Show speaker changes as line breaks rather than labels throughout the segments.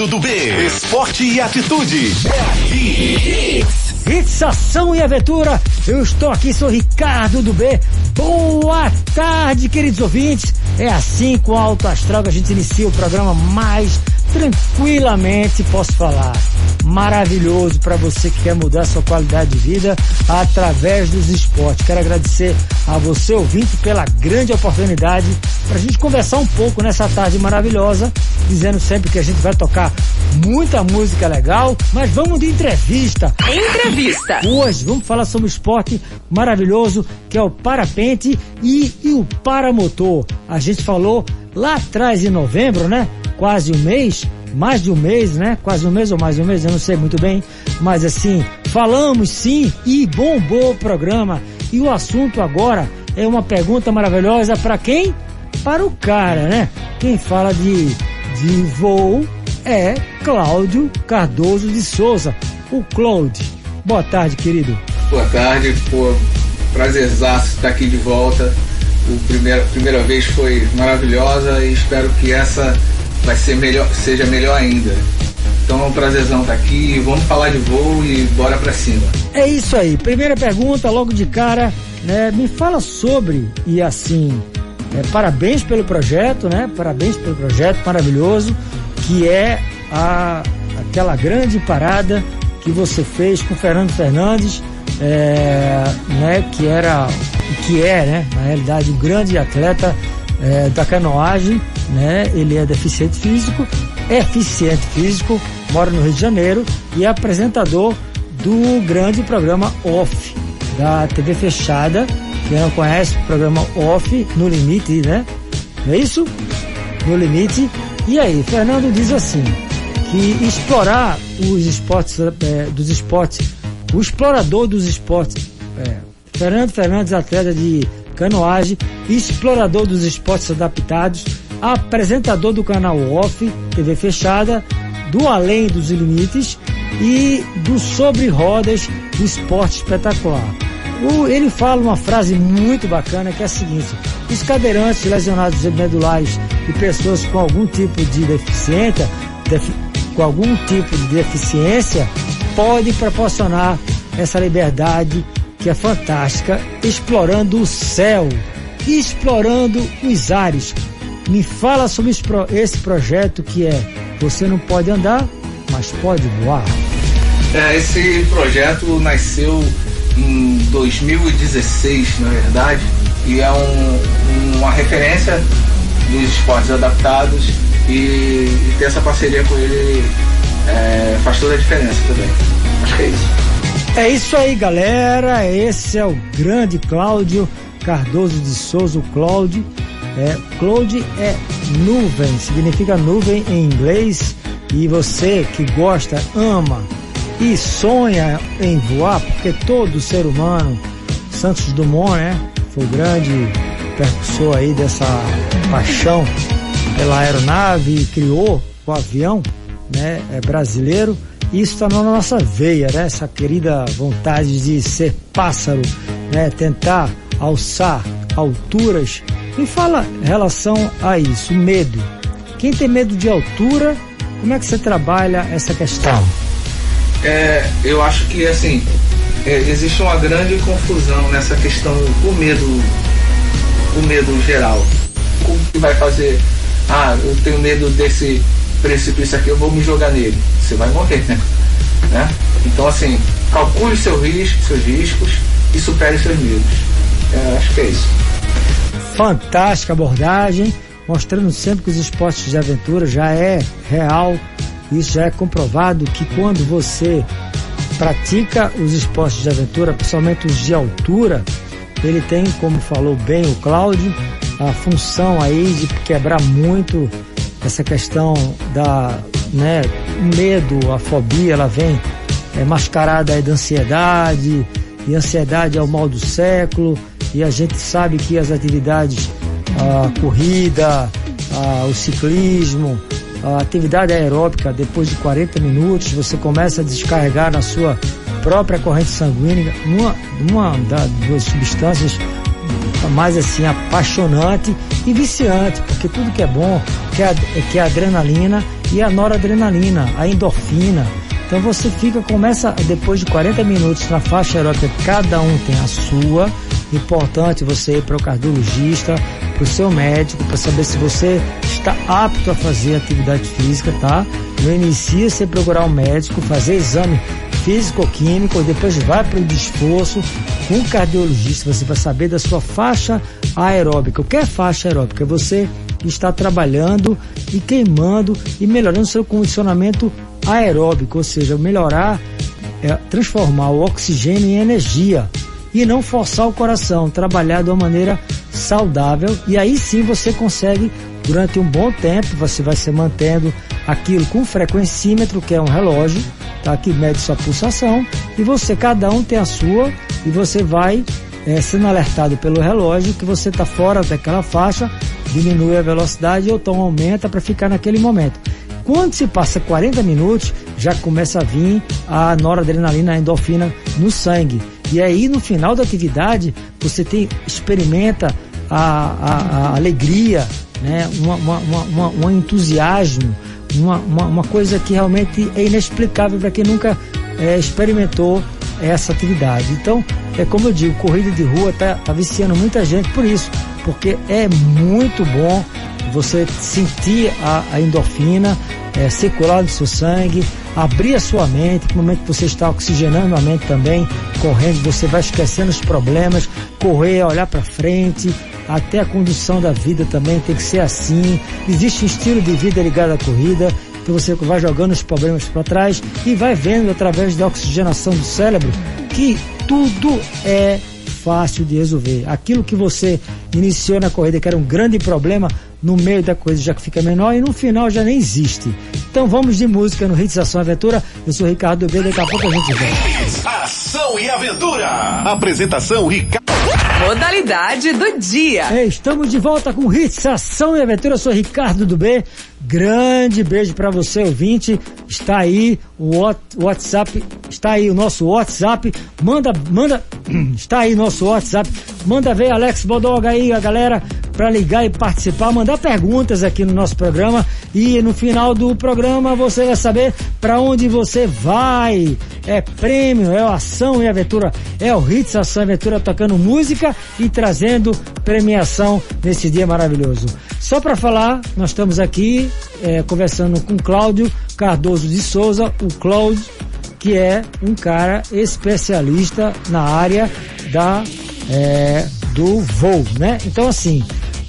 Ricardo do B. Esporte e atitude. É
Hits, ação e aventura. Eu estou aqui, sou Ricardo do B. Boa tarde, queridos ouvintes. É assim com Alto Astral que a gente inicia o programa mais tranquilamente, posso falar. Maravilhoso para você que quer mudar sua qualidade de vida através dos esportes. Quero agradecer a você, ouvinte, pela grande oportunidade para a gente conversar um pouco nessa tarde maravilhosa, dizendo sempre que a gente vai tocar muita música legal, mas vamos de entrevista.
Entrevista.
Hoje vamos falar sobre um esporte maravilhoso que é o parapente e, e o paramotor. A gente falou lá atrás em novembro, né? Quase um mês, mais de um mês, né? Quase um mês ou mais de um mês, eu não sei muito bem, mas assim, falamos sim e bombou o programa. E o assunto agora é uma pergunta maravilhosa para quem? Para o cara, né? Quem fala de, de voo é Cláudio Cardoso de Souza, o Claude. Boa tarde, querido.
Boa tarde, pô, prazerzaço estar aqui de volta. O primeira, primeira vez foi maravilhosa e espero que essa vai ser melhor, seja melhor ainda. Então é um prazerzão estar aqui, vamos falar de voo e bora pra cima.
É isso aí. Primeira pergunta, logo de cara, né? Me fala sobre, e assim, é, parabéns pelo projeto, né? Parabéns pelo projeto maravilhoso, que é a, aquela grande parada que você fez com Fernando Fernandes, é, né? Que era, que é, né? Na realidade, o grande atleta é, da canoagem, né? Ele é deficiente físico, é eficiente físico, mora no Rio de Janeiro e é apresentador do grande programa Off da TV fechada. Quem não conhece o programa Off no limite, né? Não é isso? No limite. E aí, Fernando diz assim que explorar os esportes é, dos esportes, o explorador dos esportes, é, Fernando Fernandes, atleta de canoagem, explorador dos esportes adaptados, apresentador do canal Off, TV fechada, do Além dos Limites e do Sobre Rodas do Esporte Espetacular. O, ele fala uma frase muito bacana que é a seguinte: os cadeirantes, lesionados medulares e pessoas com algum tipo de deficiência, defi, com algum tipo de deficiência, podem proporcionar essa liberdade que é fantástica, explorando o céu, explorando os ares. Me fala sobre esse projeto que é Você não pode andar, mas pode voar.
É, esse projeto nasceu em 2016, na verdade, e é um, uma referência dos esportes adaptados e, e ter essa parceria com ele é, faz toda a diferença também. Acho que é isso.
É isso aí, galera. Esse é o grande Cláudio Cardoso de Souza, o Cláudio. É, Cloud é nuvem, significa nuvem em inglês. E você que gosta, ama e sonha em voar, porque todo ser humano, Santos Dumont, né, foi o grande percussor aí dessa paixão pela aeronave criou o avião, né, é brasileiro. Isso está na nossa veia, né? Essa querida vontade de ser pássaro, né? Tentar alçar alturas. Me fala relação a isso, medo. Quem tem medo de altura, como é que você trabalha essa questão?
É, eu acho que assim é, existe uma grande confusão nessa questão o medo, o medo geral. Como que vai fazer? Ah, eu tenho medo desse precipício aqui, eu vou me jogar nele. Você vai morrer, né? né? Então assim, calcule seu risco, seus riscos e supere seus medos. É, acho que é isso.
Fantástica abordagem, mostrando sempre que os esportes de aventura já é real. Isso já é comprovado que quando você pratica os esportes de aventura, principalmente os de altura, ele tem, como falou bem o Cláudio, a função aí de quebrar muito essa questão da né, medo, a fobia, ela vem é, mascarada aí da ansiedade, e ansiedade é o mal do século, e a gente sabe que as atividades, a corrida, a, o ciclismo, a atividade aeróbica, depois de 40 minutos, você começa a descarregar na sua própria corrente sanguínea uma, uma das substâncias mais assim apaixonante e viciante, porque tudo que é bom, que é, que é adrenalina e a noradrenalina, a endorfina. Então você fica, começa depois de 40 minutos na faixa aeróbica, cada um tem a sua. Importante você ir para o cardiologista, para o seu médico, para saber se você está apto a fazer atividade física, tá? Não inicia sem procurar um médico, fazer exame físico-químico, depois vai para o esforço com o cardiologista, você vai saber da sua faixa aeróbica. O que é faixa aeróbica? Você está trabalhando e queimando e melhorando seu condicionamento aeróbico, ou seja, melhorar, é, transformar o oxigênio em energia e não forçar o coração, trabalhar de uma maneira saudável e aí sim você consegue durante um bom tempo, você vai se mantendo aquilo com frequencímetro, que é um relógio, tá? que mede sua pulsação, e você, cada um tem a sua, e você vai é, sendo alertado pelo relógio que você está fora daquela faixa, diminui a velocidade ou então aumenta para ficar naquele momento. Quando se passa 40 minutos, já começa a vir a noradrenalina, a endorfina no sangue. E aí no final da atividade você tem, experimenta a, a, a alegria, né? uma, uma, uma, um entusiasmo, uma, uma, uma, coisa que realmente é inexplicável para quem nunca é, experimentou essa atividade. Então, é como eu digo, corrida de rua está tá viciando muita gente por isso, porque é muito bom você sentir a, a endorfina é, circular no seu sangue, abrir a sua mente, no momento que você está oxigenando a mente também, correndo, você vai esquecendo os problemas, correr, olhar para frente, até a condução da vida também tem que ser assim. Existe um estilo de vida ligado à corrida, que você vai jogando os problemas para trás e vai vendo através da oxigenação do cérebro que tudo é fácil de resolver. Aquilo que você iniciou na corrida que era um grande problema, no meio da coisa já fica menor e no final já nem existe. Então vamos de música no Hits Ação Aventura. Eu sou Ricardo B, daqui a pouco a gente
vem. Ação e Aventura. Apresentação Ricardo.
Modalidade do dia.
É, estamos de volta com Hits Ação e Aventura. Eu sou Ricardo do B. Grande beijo para você, ouvinte. Está aí o WhatsApp, está aí o nosso WhatsApp. Manda, manda, está aí nosso WhatsApp. Manda ver Alex Bodoga aí, a galera, para ligar e participar, mandar perguntas aqui no nosso programa. E no final do programa você vai saber para onde você vai. É prêmio, é ação e aventura. É o Hits Ação e Aventura tocando música e trazendo premiação nesse dia maravilhoso. Só para falar, nós estamos aqui é, conversando com Cláudio Cardoso de Souza, o Cláudio, que é um cara especialista na área da é, do voo, né? Então assim,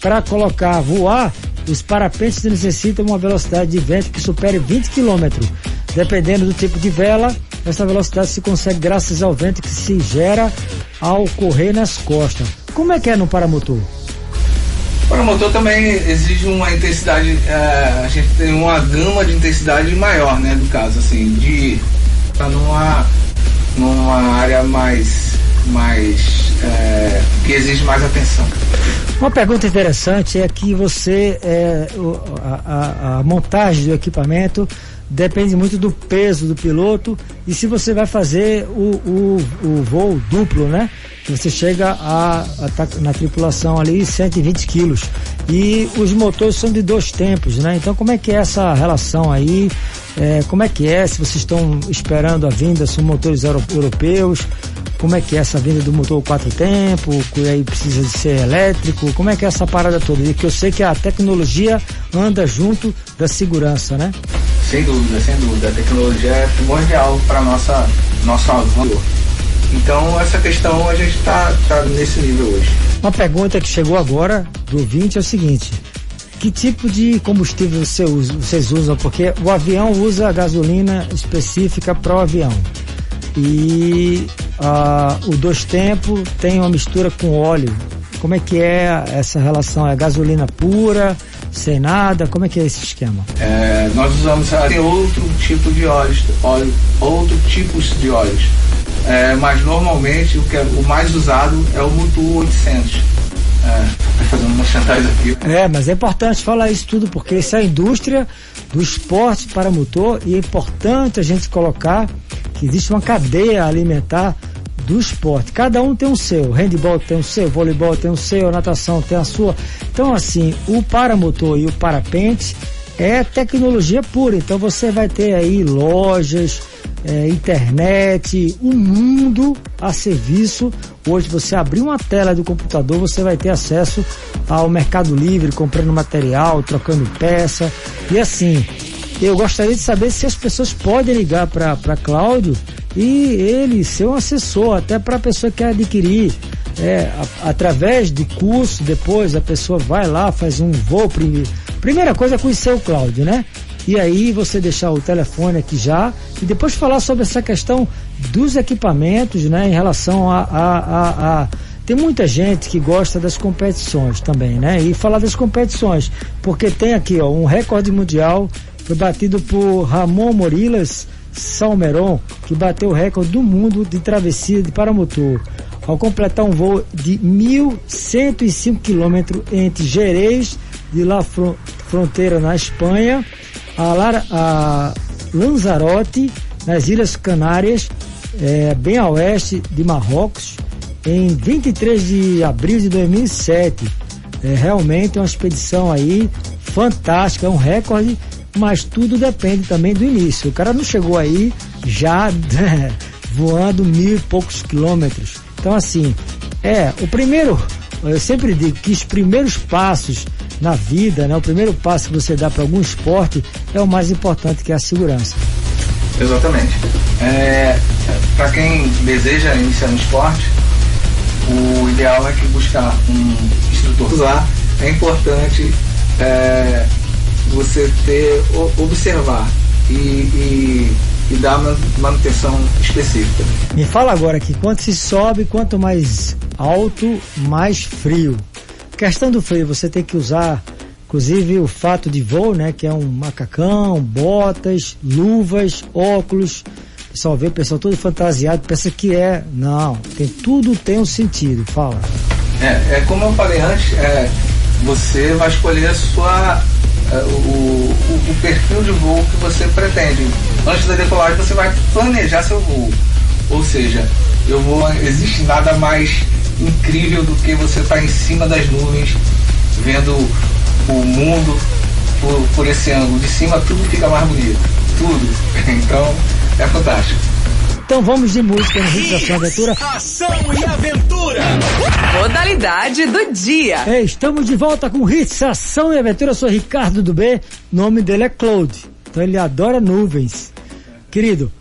para colocar voar, os parapentes necessitam uma velocidade de vento que supere 20 km. Dependendo do tipo de vela, essa velocidade se consegue graças ao vento que se gera ao correr nas costas. Como é que é no paramotor?
Para o motor também exige uma intensidade, é, a gente tem uma gama de intensidade maior, né, do caso, assim, de estar numa, numa área mais, mais é, que exige mais atenção.
Uma pergunta interessante é que você, é, a, a, a montagem do equipamento depende muito do peso do piloto e se você vai fazer o, o, o voo duplo, né? Você chega a, a tá na tripulação ali 120 quilos e os motores são de dois tempos, né? Então como é que é essa relação aí? É, como é que é? Se vocês estão esperando a vinda, são motores europeus? Como é que é essa vinda do motor quatro tempos? Que aí precisa de ser elétrico? Como é que é essa parada toda? E que eu sei que a tecnologia anda junto da segurança, né?
Sem dúvida, sem dúvida. A tecnologia é primordial para nossa nosso avanço. Então essa questão a gente está tá nesse nível hoje.
Uma pergunta que chegou agora do ouvinte é o seguinte: que tipo de combustível você usa, vocês usam? Porque o avião usa gasolina específica para o avião. E uh, o dois tempos tem uma mistura com óleo. Como é que é essa relação? É gasolina pura? sem nada? Como é que é esse esquema?
É, nós usamos tem outro tipo de óleos, óleo, outro tipos de óleos. É, mas normalmente o, que é, o mais usado é o Mutu 800. É, fazendo aqui.
É, mas é importante falar isso tudo porque isso é a indústria do esporte para motor e é importante a gente colocar que existe uma cadeia alimentar do esporte. Cada um tem o seu. Handball tem o seu, voleibol tem o seu, natação tem a sua. Então, assim, o paramotor e o parapente é tecnologia pura. Então você vai ter aí lojas, é, internet, um mundo a serviço. Hoje você abrir uma tela do computador, você vai ter acesso ao Mercado Livre, comprando material, trocando peça. E assim, eu gostaria de saber se as pessoas podem ligar para Cláudio e ele ser um assessor, até para a pessoa que quer adquirir. É, a, através do curso, depois a pessoa vai lá, faz um voo. Primeira coisa é conhecer o Cláudio, né? E aí você deixar o telefone aqui já e depois falar sobre essa questão dos equipamentos, né? Em relação a, a, a, a tem muita gente que gosta das competições também, né? E falar das competições, porque tem aqui, ó, um recorde mundial foi batido por Ramon Morilas Salmeron, que bateu o recorde do mundo de travessia de paramotor, ao completar um voo de 1.105 quilômetros entre Jerez de La Fronteira, na Espanha, a, Lara, a Lanzarote, nas Ilhas Canárias, é, bem a oeste de Marrocos, em 23 de abril de 2007. É realmente uma expedição aí fantástica, é um recorde, mas tudo depende também do início. O cara não chegou aí já voando mil e poucos quilômetros. Então assim, é, o primeiro, eu sempre digo que os primeiros passos na vida, né? O primeiro passo que você dá para algum esporte é o mais importante, que é a segurança.
Exatamente. É, para quem deseja iniciar no esporte, o ideal é que buscar um instrutor lá. É importante é, você ter observar e, e, e dar manutenção específica.
Me fala agora que quanto se sobe, quanto mais alto, mais frio. Questão do frio, você tem que usar, inclusive, o fato de voo, né? Que é um macacão, botas, luvas, óculos. O pessoal vê o pessoal todo fantasiado, pensa que é. Não, tem, tudo tem um sentido, fala.
É, é como eu falei antes, é, você vai escolher a sua, é, o, o, o, perfil de voo que você pretende. Antes da decolagem você vai planejar seu voo. Ou seja, eu vou. Existe nada mais incrível do que você estar tá em cima das nuvens, vendo o mundo por, por esse ângulo. De cima tudo fica mais bonito. Tudo. Então, é fantástico.
Então vamos de música no Ritmo Ação Aventura.
Ação e Aventura.
Modalidade do dia.
É, estamos de volta com Hits Ação e Aventura. Eu sou Ricardo do B. O nome dele é Claude. Então ele adora nuvens. Querido,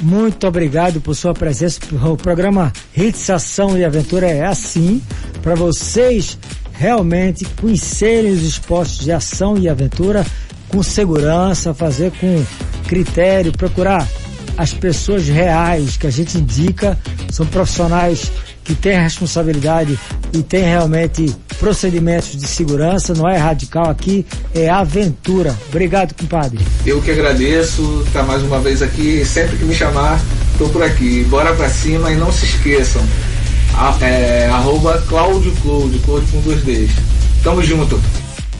muito obrigado por sua presença. O programa Hits Ação e Aventura é assim, para vocês realmente conhecerem os esportes de ação e aventura com segurança, fazer com critério, procurar as pessoas reais que a gente indica, são profissionais que têm responsabilidade e têm realmente procedimentos de segurança, não é radical aqui, é aventura. Obrigado, compadre.
Eu que agradeço, estar tá mais uma vez aqui, sempre que me chamar, estou por aqui. Bora pra cima e não se esqueçam, a, é, arroba Cláudio com dois Ds. Tamo junto.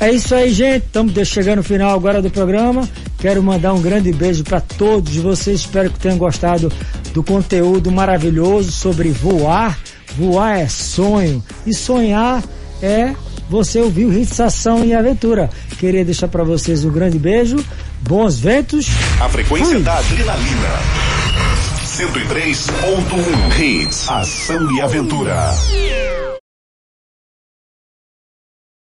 É isso aí, gente. Estamos chegando no final agora do programa. Quero mandar um grande beijo para todos vocês. Espero que tenham gostado do conteúdo maravilhoso sobre voar. Voar é sonho e sonhar é você ouvir o Hits Ação e Aventura. Queria deixar para vocês um grande beijo, bons ventos.
A frequência Fui. da adrenalina. 103.1 Hits, Ação e Aventura.